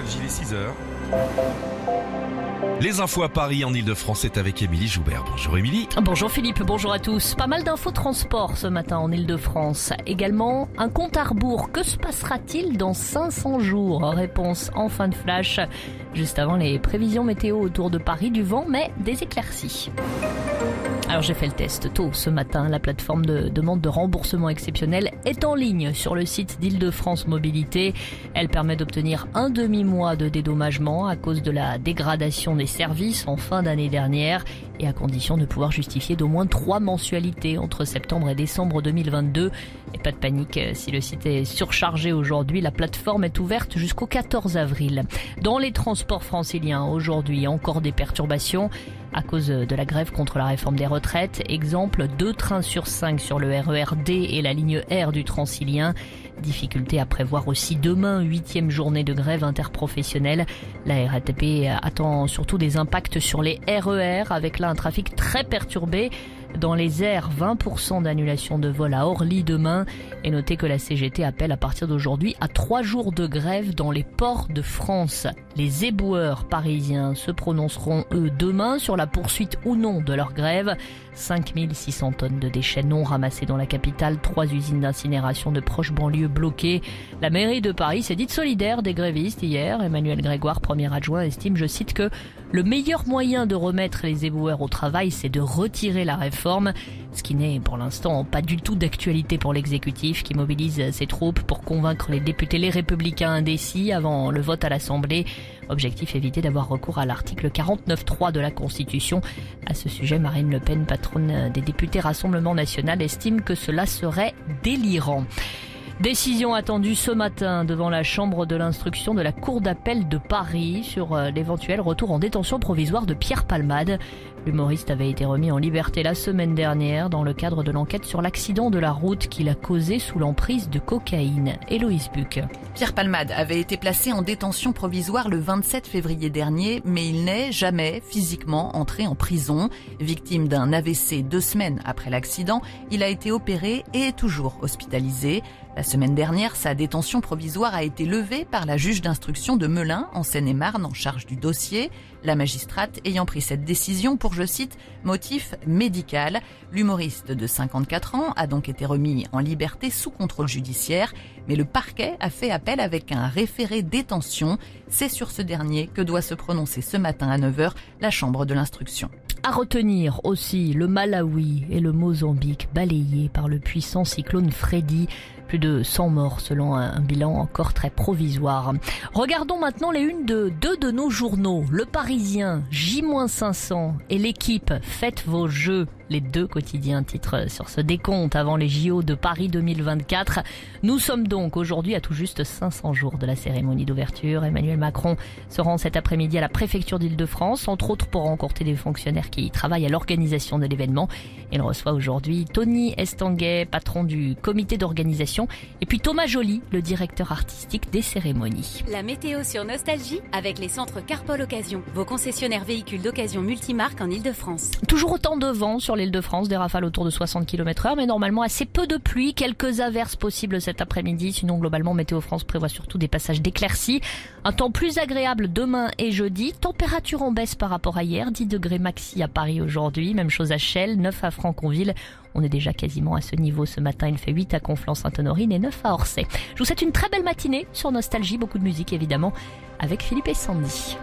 Nostalgie, les 6 heures. Les infos à Paris en Ile-de-France, c'est avec Émilie Joubert. Bonjour Émilie. Bonjour Philippe, bonjour à tous. Pas mal d'infos transport ce matin en Ile-de-France. Également, un compte à rebours. Que se passera-t-il dans 500 jours? Réponse en fin de flash. Juste avant les prévisions météo autour de Paris, du vent, mais des éclaircies. Alors j'ai fait le test tôt ce matin. La plateforme de demande de remboursement exceptionnel est en ligne sur le site d'Île-de-France Mobilité. Elle permet d'obtenir un demi-mois de dédommagement à cause de la dégradation des services en fin d'année dernière et à condition de pouvoir justifier d'au moins trois mensualités entre septembre et décembre 2022. Et pas de panique, euh, si le site est surchargé aujourd'hui, la plateforme est ouverte jusqu'au 14 avril. Dans les transports franciliens, aujourd'hui, encore des perturbations à cause de la grève contre la réforme des retraites. Exemple, deux trains sur cinq sur le RER D et la ligne R du Transilien. Difficulté à prévoir aussi demain, huitième journée de grève interprofessionnelle. La RATP attend surtout des impacts sur les RER avec là un trafic très perturbé. Dans les airs, 20% d'annulation de vol à Orly demain. Et notez que la CGT appelle à partir d'aujourd'hui à trois jours de grève dans les ports de France. Les éboueurs parisiens se prononceront eux demain sur la poursuite ou non de leur grève. 5600 tonnes de déchets non ramassés dans la capitale, trois usines d'incinération de proches banlieues bloquées. La mairie de Paris s'est dite solidaire des grévistes hier. Emmanuel Grégoire, premier adjoint, estime, je cite, que le meilleur moyen de remettre les éboueurs au travail, c'est de retirer la réforme, ce qui n'est pour l'instant pas du tout d'actualité pour l'exécutif qui mobilise ses troupes pour convaincre les députés les républicains indécis avant le vote à l'Assemblée. Objectif éviter d'avoir recours à l'article 49.3 de la Constitution. À ce sujet, Marine Le Pen, patronne des députés Rassemblement National, estime que cela serait délirant. Décision attendue ce matin devant la chambre de l'instruction de la Cour d'appel de Paris sur euh, l'éventuel retour en détention provisoire de Pierre Palmade. L'humoriste avait été remis en liberté la semaine dernière dans le cadre de l'enquête sur l'accident de la route qu'il a causé sous l'emprise de cocaïne. Héloïse Buc. Pierre Palmade avait été placé en détention provisoire le 27 février dernier, mais il n'est jamais physiquement entré en prison. Victime d'un AVC deux semaines après l'accident, il a été opéré et est toujours hospitalisé. Semaine dernière, sa détention provisoire a été levée par la juge d'instruction de Melun, en Seine-et-Marne, en charge du dossier. La magistrate ayant pris cette décision pour, je cite, motif médical. L'humoriste de 54 ans a donc été remis en liberté sous contrôle judiciaire, mais le parquet a fait appel avec un référé détention. C'est sur ce dernier que doit se prononcer ce matin à 9h la chambre de l'instruction. À retenir aussi le Malawi et le Mozambique balayés par le puissant cyclone Freddy. Plus de 100 morts selon un bilan encore très provisoire. Regardons maintenant les unes de deux de nos journaux. Le Parisien, J-500 et l'équipe Faites vos jeux les deux quotidiens titrent sur ce décompte avant les JO de Paris 2024. Nous sommes donc aujourd'hui à tout juste 500 jours de la cérémonie d'ouverture. Emmanuel Macron se rend cet après-midi à la préfecture d'Île-de-France, entre autres pour rencontrer des fonctionnaires qui travaillent à l'organisation de l'événement. Il reçoit aujourd'hui Tony Estanguet, patron du comité d'organisation, et puis Thomas Joly, le directeur artistique des cérémonies. La météo sur Nostalgie avec les centres Carpol Occasion, vos concessionnaires véhicules d'occasion multimarques en Île-de-France. Toujours autant de vent sur l'Île-de-France, des rafales autour de 60 km heure, mais normalement assez peu de pluie, quelques averses possibles cet après-midi. Sinon, globalement, Météo France prévoit surtout des passages d'éclaircies. Un temps plus agréable demain et jeudi. Température en baisse par rapport à hier. 10 degrés maxi à Paris aujourd'hui. Même chose à Chelles, 9 à Franconville. On est déjà quasiment à ce niveau ce matin. Il fait 8 à Et 9 à Orsay. Je vous souhaite une très belle matinée sur Nostalgie. Beaucoup de musique évidemment avec Philippe et Sandy.